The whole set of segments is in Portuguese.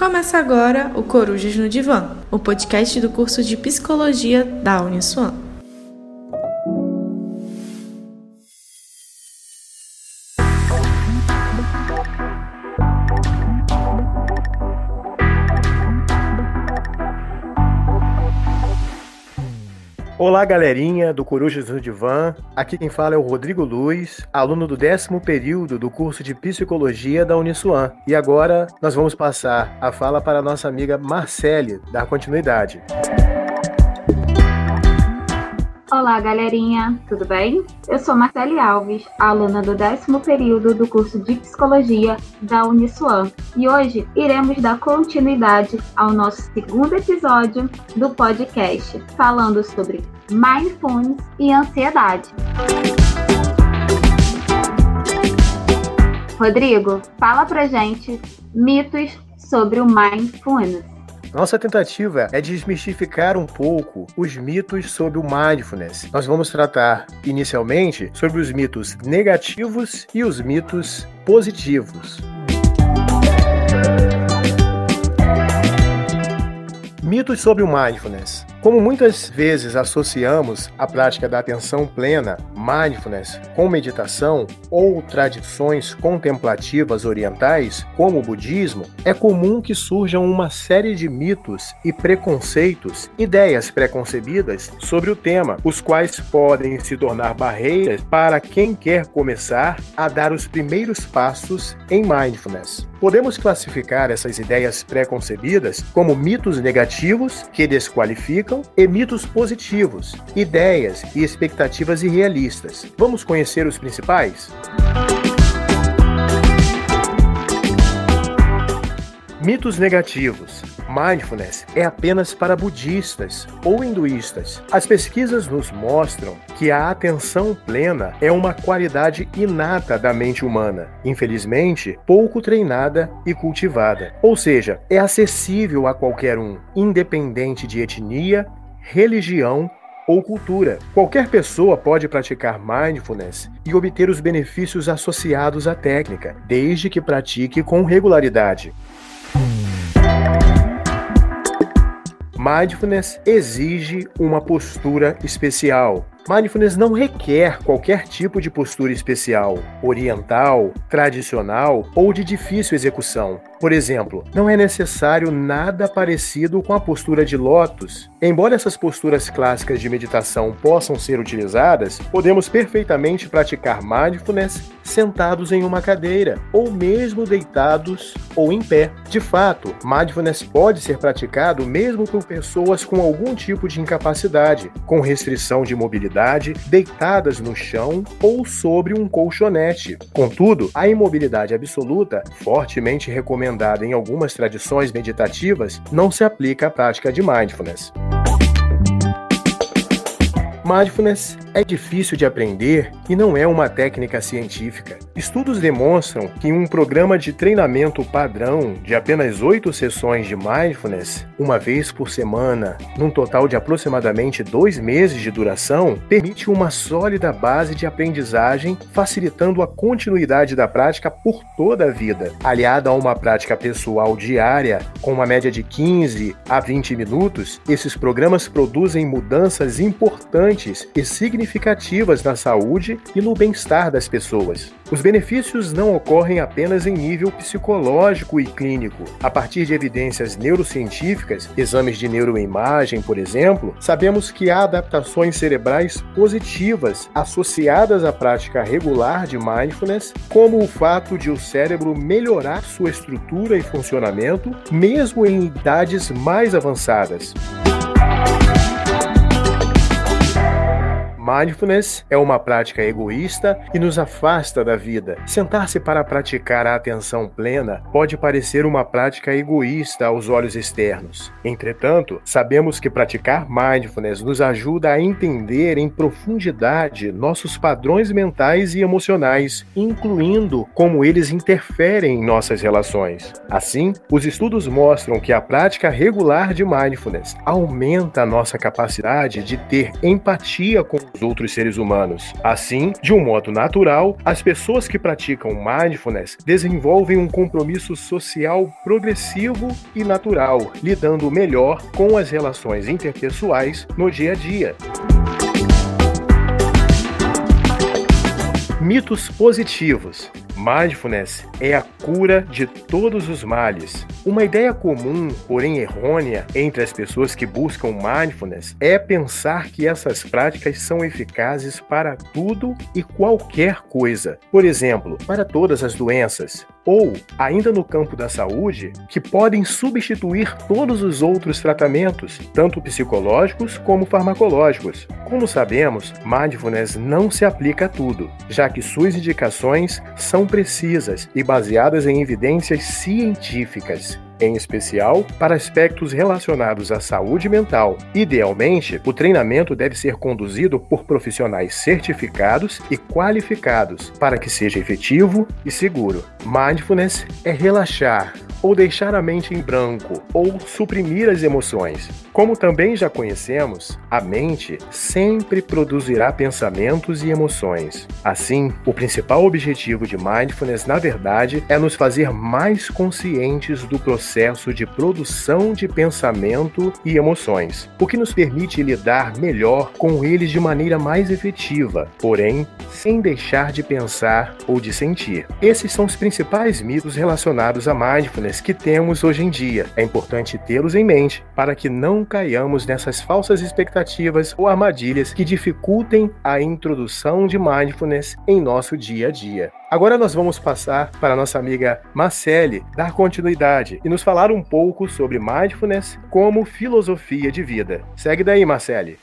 Começa agora o Corujas no Divã, o podcast do curso de Psicologia da Uniswan. Olá, galerinha do Corujas no Divã. Aqui quem fala é o Rodrigo Luiz, aluno do décimo período do curso de Psicologia da Uniswan. E agora nós vamos passar a fala para a nossa amiga Marcele, dar continuidade. Olá, galerinha, tudo bem? Eu sou Marcele Alves, aluna do décimo período do curso de Psicologia da Uniswan, e hoje iremos dar continuidade ao nosso segundo episódio do podcast, falando sobre mindfulness e ansiedade. Rodrigo, fala pra gente mitos sobre o mindfulness. Nossa tentativa é desmistificar um pouco os mitos sobre o mindfulness. Nós vamos tratar inicialmente sobre os mitos negativos e os mitos positivos. Mitos sobre o mindfulness. Como muitas vezes associamos a prática da atenção plena, mindfulness, com meditação ou tradições contemplativas orientais, como o budismo, é comum que surjam uma série de mitos e preconceitos, ideias preconcebidas sobre o tema, os quais podem se tornar barreiras para quem quer começar a dar os primeiros passos em mindfulness. Podemos classificar essas ideias preconcebidas como mitos negativos que desqualificam e mitos positivos, ideias e expectativas irrealistas. Vamos conhecer os principais? Mitos negativos. Mindfulness é apenas para budistas ou hinduístas. As pesquisas nos mostram que a atenção plena é uma qualidade inata da mente humana, infelizmente pouco treinada e cultivada. Ou seja, é acessível a qualquer um, independente de etnia, religião ou cultura. Qualquer pessoa pode praticar mindfulness e obter os benefícios associados à técnica, desde que pratique com regularidade. Mindfulness exige uma postura especial. Mindfulness não requer qualquer tipo de postura especial, oriental, tradicional ou de difícil execução. Por exemplo, não é necessário nada parecido com a postura de lótus. Embora essas posturas clássicas de meditação possam ser utilizadas, podemos perfeitamente praticar mindfulness sentados em uma cadeira, ou mesmo deitados ou em pé. De fato, mindfulness pode ser praticado mesmo por pessoas com algum tipo de incapacidade, com restrição de mobilidade, deitadas no chão ou sobre um colchonete. Contudo, a imobilidade absoluta, fortemente recomendada em algumas tradições meditativas não se aplica à prática de mindfulness. Mindfulness é difícil de aprender e não é uma técnica científica. Estudos demonstram que um programa de treinamento padrão de apenas oito sessões de mindfulness, uma vez por semana, num total de aproximadamente dois meses de duração, permite uma sólida base de aprendizagem, facilitando a continuidade da prática por toda a vida. Aliada a uma prática pessoal diária, com uma média de 15 a 20 minutos, esses programas produzem mudanças importantes e significativas significativas na saúde e no bem-estar das pessoas. Os benefícios não ocorrem apenas em nível psicológico e clínico. A partir de evidências neurocientíficas, exames de neuroimagem, por exemplo, sabemos que há adaptações cerebrais positivas associadas à prática regular de mindfulness, como o fato de o cérebro melhorar sua estrutura e funcionamento, mesmo em idades mais avançadas. Mindfulness é uma prática egoísta e nos afasta da vida. Sentar-se para praticar a atenção plena pode parecer uma prática egoísta aos olhos externos. Entretanto, sabemos que praticar mindfulness nos ajuda a entender em profundidade nossos padrões mentais e emocionais, incluindo como eles interferem em nossas relações. Assim, os estudos mostram que a prática regular de mindfulness aumenta a nossa capacidade de ter empatia com os os outros seres humanos. Assim, de um modo natural, as pessoas que praticam mindfulness desenvolvem um compromisso social progressivo e natural, lidando melhor com as relações interpessoais no dia a dia. Mitos positivos. Mindfulness é a cura de todos os males. Uma ideia comum, porém errônea, entre as pessoas que buscam mindfulness é pensar que essas práticas são eficazes para tudo e qualquer coisa. Por exemplo, para todas as doenças ou, ainda no campo da saúde, que podem substituir todos os outros tratamentos, tanto psicológicos como farmacológicos. Como sabemos, mindfulness não se aplica a tudo, já que suas indicações são precisas e baseadas em evidências científicas em especial para aspectos relacionados à saúde mental. Idealmente, o treinamento deve ser conduzido por profissionais certificados e qualificados para que seja efetivo e seguro. Mindfulness é relaxar, ou deixar a mente em branco, ou suprimir as emoções. Como também já conhecemos, a mente sempre produzirá pensamentos e emoções. Assim, o principal objetivo de mindfulness, na verdade, é nos fazer mais conscientes do processo de produção de pensamento e emoções, o que nos permite lidar melhor com eles de maneira mais efetiva, porém, sem deixar de pensar ou de sentir. Esses são os principais mitos relacionados a mindfulness que temos hoje em dia. É importante tê-los em mente para que não caiamos nessas falsas expectativas ou armadilhas que dificultem a introdução de mindfulness em nosso dia a dia. Agora nós vamos passar para nossa amiga Marcele dar continuidade e nos falar um pouco sobre mindfulness como filosofia de vida. Segue daí, Marcele.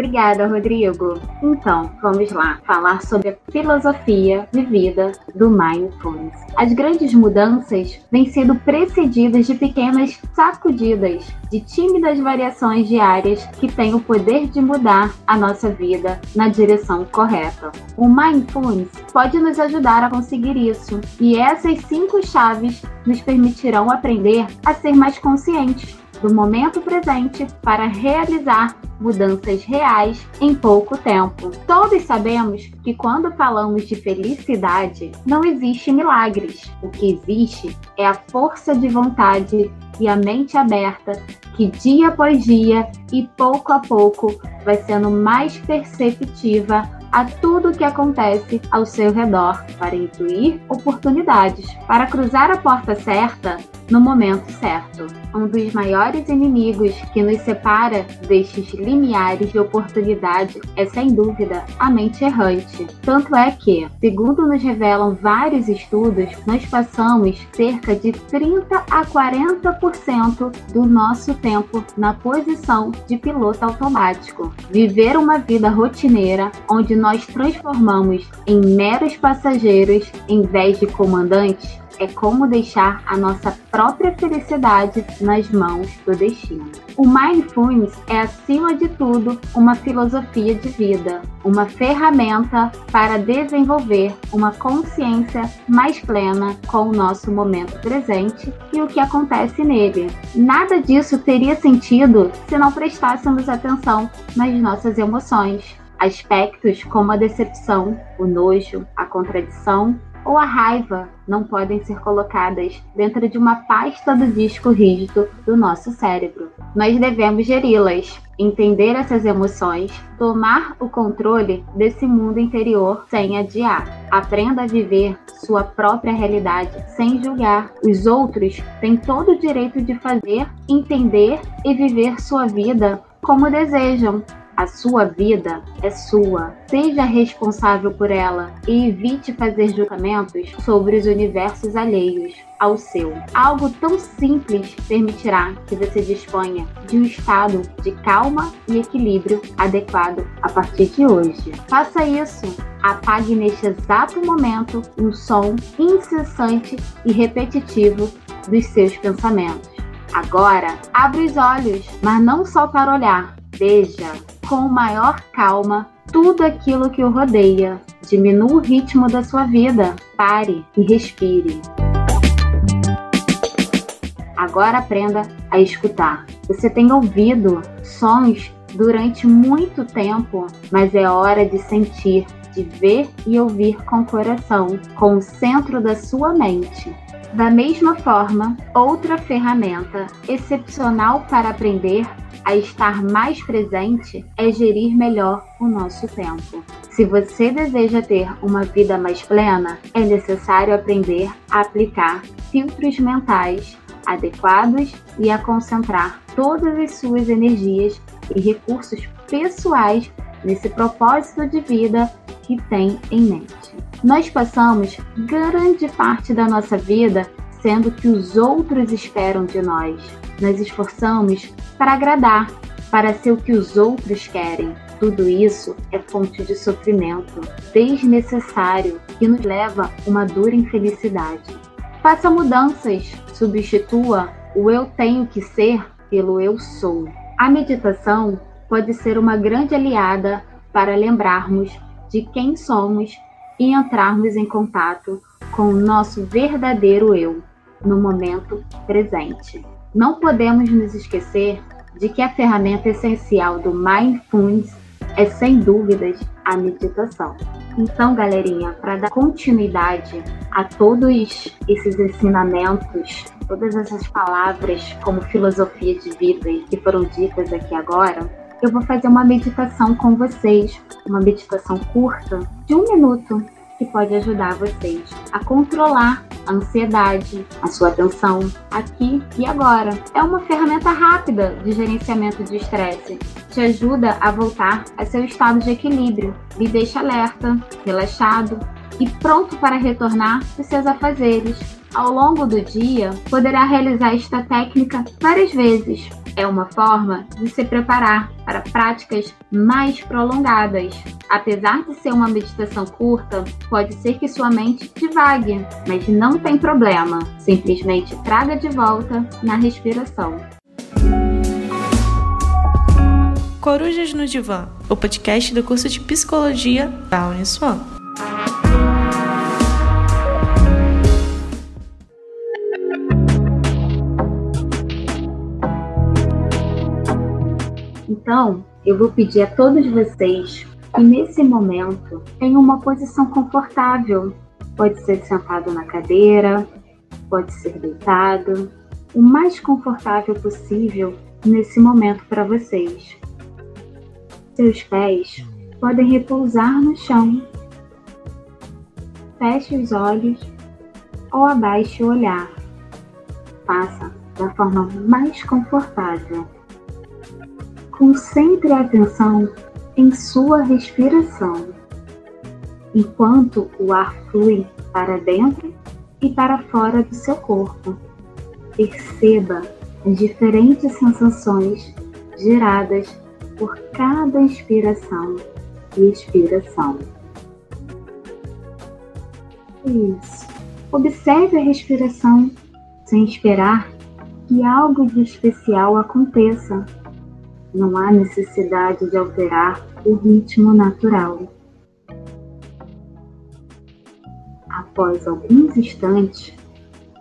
Obrigada, Rodrigo. Então, vamos lá falar sobre a filosofia de vida do Mindfulness. As grandes mudanças vêm sendo precedidas de pequenas sacudidas, de tímidas variações diárias que têm o poder de mudar a nossa vida na direção correta. O Mindfulness pode nos ajudar a conseguir isso, e essas cinco chaves nos permitirão aprender a ser mais conscientes do momento presente para realizar mudanças reais em pouco tempo. Todos sabemos que quando falamos de felicidade, não existe milagres. O que existe é a força de vontade e a mente aberta que dia após dia e pouco a pouco vai sendo mais perceptiva a tudo o que acontece ao seu redor para intuir oportunidades, para cruzar a porta certa no momento certo. Um dos maiores inimigos que nos separa destes limiares de oportunidade é, sem dúvida, a mente errante. Tanto é que, segundo nos revelam vários estudos, nós passamos cerca de 30 a 40% do nosso tempo na posição de piloto automático. Viver uma vida rotineira onde nós transformamos em meros passageiros em vez de comandantes é como deixar a nossa própria felicidade nas mãos do destino. O Mindfulness é, acima de tudo, uma filosofia de vida, uma ferramenta para desenvolver uma consciência mais plena com o nosso momento presente e o que acontece nele. Nada disso teria sentido se não prestássemos atenção nas nossas emoções. Aspectos como a decepção, o nojo, a contradição ou a raiva não podem ser colocadas dentro de uma pasta do disco rígido do nosso cérebro. Nós devemos geri-las, entender essas emoções, tomar o controle desse mundo interior sem adiar. Aprenda a viver sua própria realidade sem julgar. Os outros têm todo o direito de fazer, entender e viver sua vida como desejam, a sua vida é sua. Seja responsável por ela e evite fazer julgamentos sobre os universos alheios ao seu. Algo tão simples permitirá que você disponha de um estado de calma e equilíbrio adequado a partir de hoje. Faça isso. Apague neste exato momento um som incessante e repetitivo dos seus pensamentos. Agora, abre os olhos, mas não só para olhar. Veja com maior calma tudo aquilo que o rodeia. Diminua o ritmo da sua vida. Pare e respire. Agora aprenda a escutar. Você tem ouvido sons durante muito tempo, mas é hora de sentir, de ver e ouvir com o coração, com o centro da sua mente. Da mesma forma, outra ferramenta excepcional para aprender a estar mais presente é gerir melhor o nosso tempo. Se você deseja ter uma vida mais plena, é necessário aprender a aplicar filtros mentais adequados e a concentrar todas as suas energias e recursos pessoais nesse propósito de vida que tem em mente. Nós passamos grande parte da nossa vida sendo que os outros esperam de nós. Nós esforçamos para agradar, para ser o que os outros querem. Tudo isso é fonte de sofrimento desnecessário que nos leva a uma dura infelicidade. Faça mudanças, substitua o eu tenho que ser pelo eu sou. A meditação pode ser uma grande aliada para lembrarmos de quem somos e entrarmos em contato com o nosso verdadeiro eu no momento presente. Não podemos nos esquecer de que a ferramenta essencial do Mindfulness é, sem dúvidas, a meditação. Então, galerinha, para dar continuidade a todos esses ensinamentos, todas essas palavras como filosofia de vida que foram ditas aqui agora, eu vou fazer uma meditação com vocês, uma meditação curta de um minuto que pode ajudar vocês a controlar a ansiedade, a sua atenção aqui e agora. É uma ferramenta rápida de gerenciamento de estresse. Te ajuda a voltar a seu estado de equilíbrio, lhe deixa alerta, relaxado e pronto para retornar aos seus afazeres. Ao longo do dia, poderá realizar esta técnica várias vezes, é uma forma de se preparar para práticas mais prolongadas. Apesar de ser uma meditação curta, pode ser que sua mente divague, mas não tem problema. Simplesmente traga de volta na respiração. Corujas no Divã, o podcast do curso de Psicologia da Uniswan. Então, eu vou pedir a todos vocês que nesse momento tenham uma posição confortável. Pode ser sentado na cadeira, pode ser deitado, o mais confortável possível nesse momento para vocês. Seus pés podem repousar no chão. Feche os olhos ou abaixe o olhar. Faça da forma mais confortável. Concentre a atenção em sua respiração, enquanto o ar flui para dentro e para fora do seu corpo. Perceba as diferentes sensações geradas por cada inspiração e expiração. Isso. Observe a respiração sem esperar que algo de especial aconteça não há necessidade de alterar o ritmo natural. Após alguns instantes,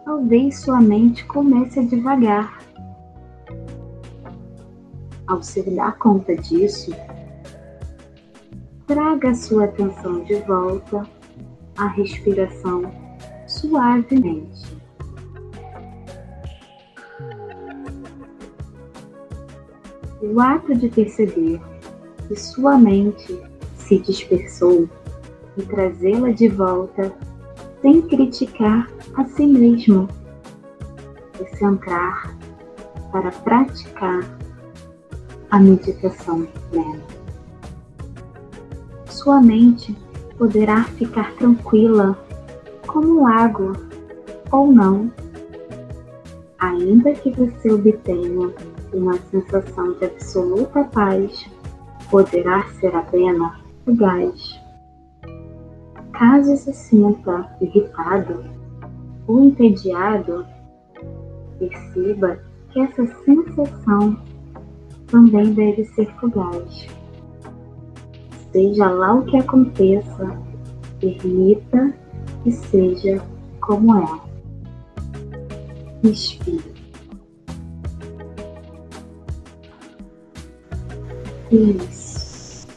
talvez sua mente comece a devagar. Ao se dar conta disso, traga sua atenção de volta à respiração suavemente. O ato de perceber que sua mente se dispersou e trazê-la de volta sem criticar a si mesmo e centrar para praticar a meditação plena. Sua mente poderá ficar tranquila como um lago ou não, ainda que você obtenha uma sensação de absoluta paz poderá ser apenas fugaz. Caso se sinta irritado ou entediado, perceba que essa sensação também deve ser fugaz. Seja lá o que aconteça, permita que seja como é. Respire. Isso.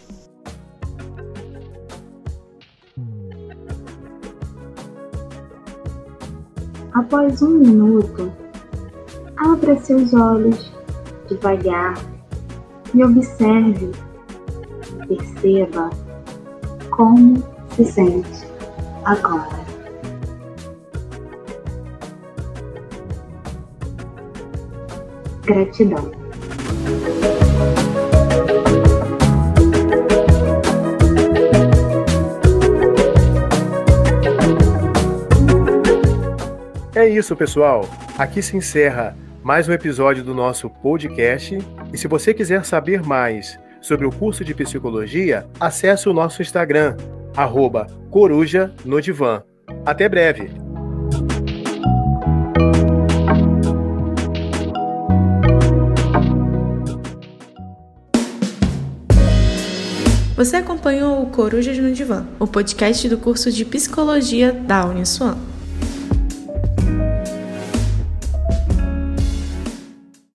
Após um minuto, abra seus olhos devagar e observe, perceba como se sente agora. Gratidão. Isso, pessoal. Aqui se encerra mais um episódio do nosso podcast. E se você quiser saber mais sobre o curso de psicologia, acesse o nosso Instagram, arroba. Até breve! Você acompanhou o Corujas no Divã, o podcast do curso de Psicologia da Uniswan.